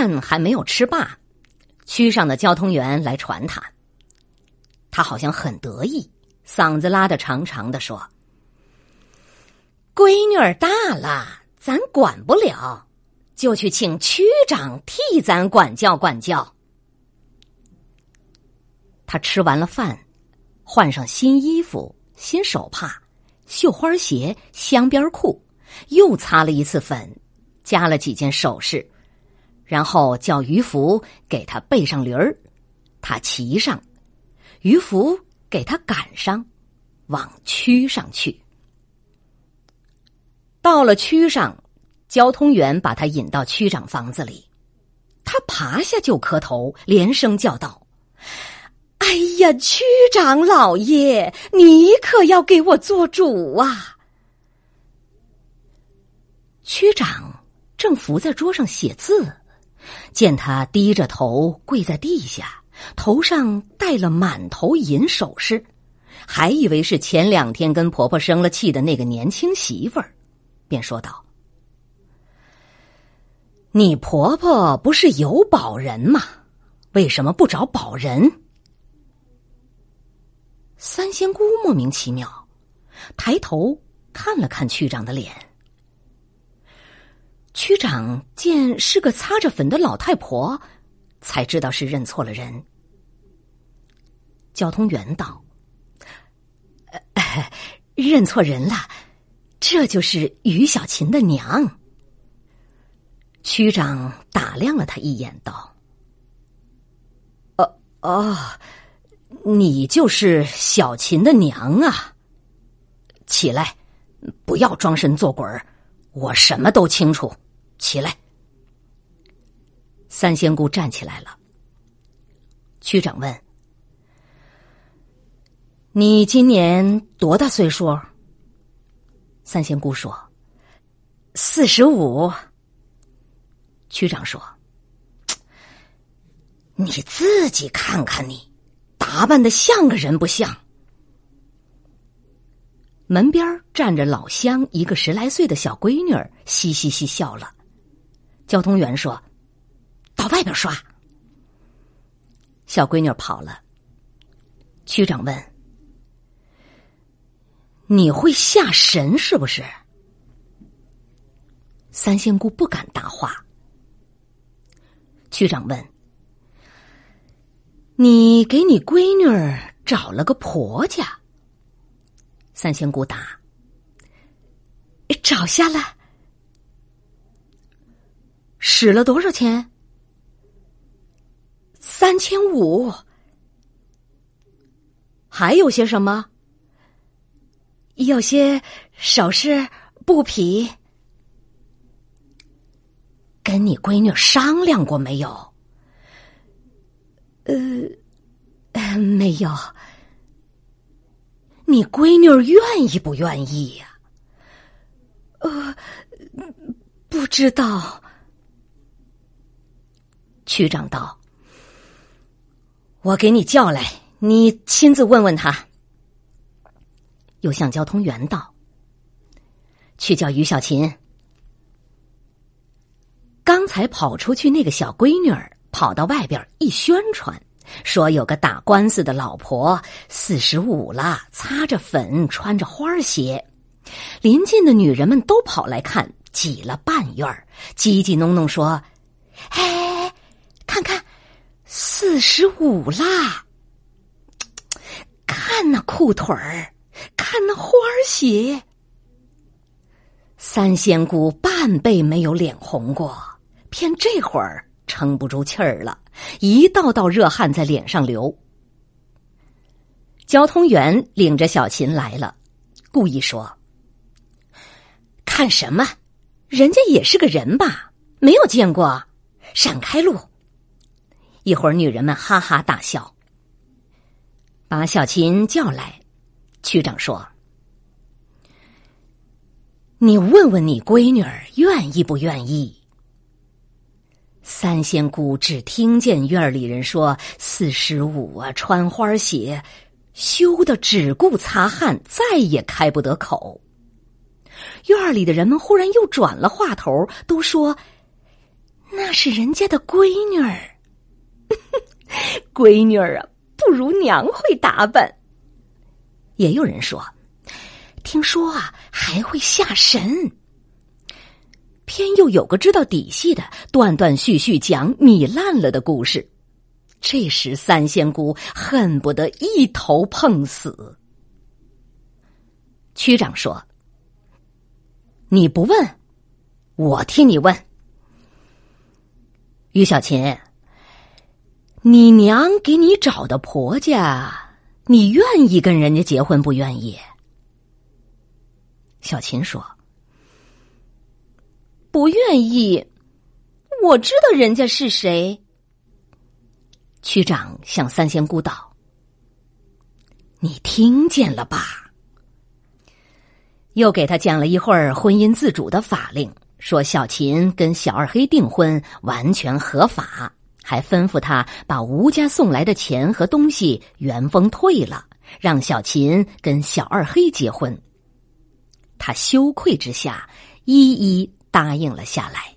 饭还没有吃罢，区上的交通员来传他。他好像很得意，嗓子拉得长长的说：“闺女儿大了，咱管不了，就去请区长替咱管教管教。”他吃完了饭，换上新衣服、新手帕、绣花鞋、镶边裤，又擦了一次粉，加了几件首饰，然后叫渔夫给他备上驴儿，他骑上。渔夫给他赶上，往区上去。到了区上，交通员把他引到区长房子里，他爬下就磕头，连声叫道：“哎呀，区长老爷，你可要给我做主啊！”区长正伏在桌上写字，见他低着头跪在地下。头上戴了满头银首饰，还以为是前两天跟婆婆生了气的那个年轻媳妇儿，便说道：“你婆婆不是有保人吗？为什么不找保人？”三仙姑莫名其妙，抬头看了看区长的脸。区长见是个擦着粉的老太婆，才知道是认错了人。交通员道：“认错人了，这就是于小琴的娘。”区长打量了他一眼，道：“哦哦，你就是小琴的娘啊！起来，不要装神做鬼儿，我什么都清楚。起来。”三仙姑站起来了。区长问。你今年多大岁数？三仙姑说：“四十五。”区长说：“你自己看看你，打扮的像个人不像？”门边站着老乡一个十来岁的小闺女儿，嘻嘻嘻笑了。交通员说：“到外边刷。”小闺女跑了。区长问。你会下神是不是？三仙姑不敢答话。区长问：“你给你闺女儿找了个婆家？”三仙姑答：“找下了。”使了多少钱？三千五。还有些什么？有些首饰布匹，跟你闺女商量过没有？呃，没有。你闺女愿意不愿意呀？呃，不知道。区长道：“我给你叫来，你亲自问问他。”又向交通员道：“去叫于小琴。”刚才跑出去那个小闺女儿跑到外边一宣传，说有个打官司的老婆，四十五了，擦着粉，穿着花鞋。邻近的女人们都跑来看，挤了半院儿，叽叽哝哝说：“哎，四十五啦！看那裤腿儿。”看那花鞋，三仙姑半辈没有脸红过，偏这会儿撑不住气儿了，一道道热汗在脸上流。交通员领着小琴来了，故意说：“看什么？人家也是个人吧？没有见过，闪开路！”一会儿，女人们哈哈大笑，把小琴叫来。区长说：“你问问你闺女儿愿意不愿意？”三仙姑只听见院里人说：“四十五啊，穿花鞋，羞得只顾擦汗，再也开不得口。”院里的人们忽然又转了话头，都说：“那是人家的闺女儿，闺女儿啊，不如娘会打扮。也有人说，听说啊，还会下神。偏又有个知道底细的，断断续续讲米烂了的故事。这时三仙姑恨不得一头碰死。区长说：“你不问，我替你问。于小琴，你娘给你找的婆家，你愿意跟人家结婚不愿意？”小琴说。不愿意，我知道人家是谁。区长向三仙姑道：“你听见了吧？”又给他讲了一会儿婚姻自主的法令，说小琴跟小二黑订婚完全合法，还吩咐他把吴家送来的钱和东西原封退了，让小琴跟小二黑结婚。他羞愧之下，一一。答应了下来。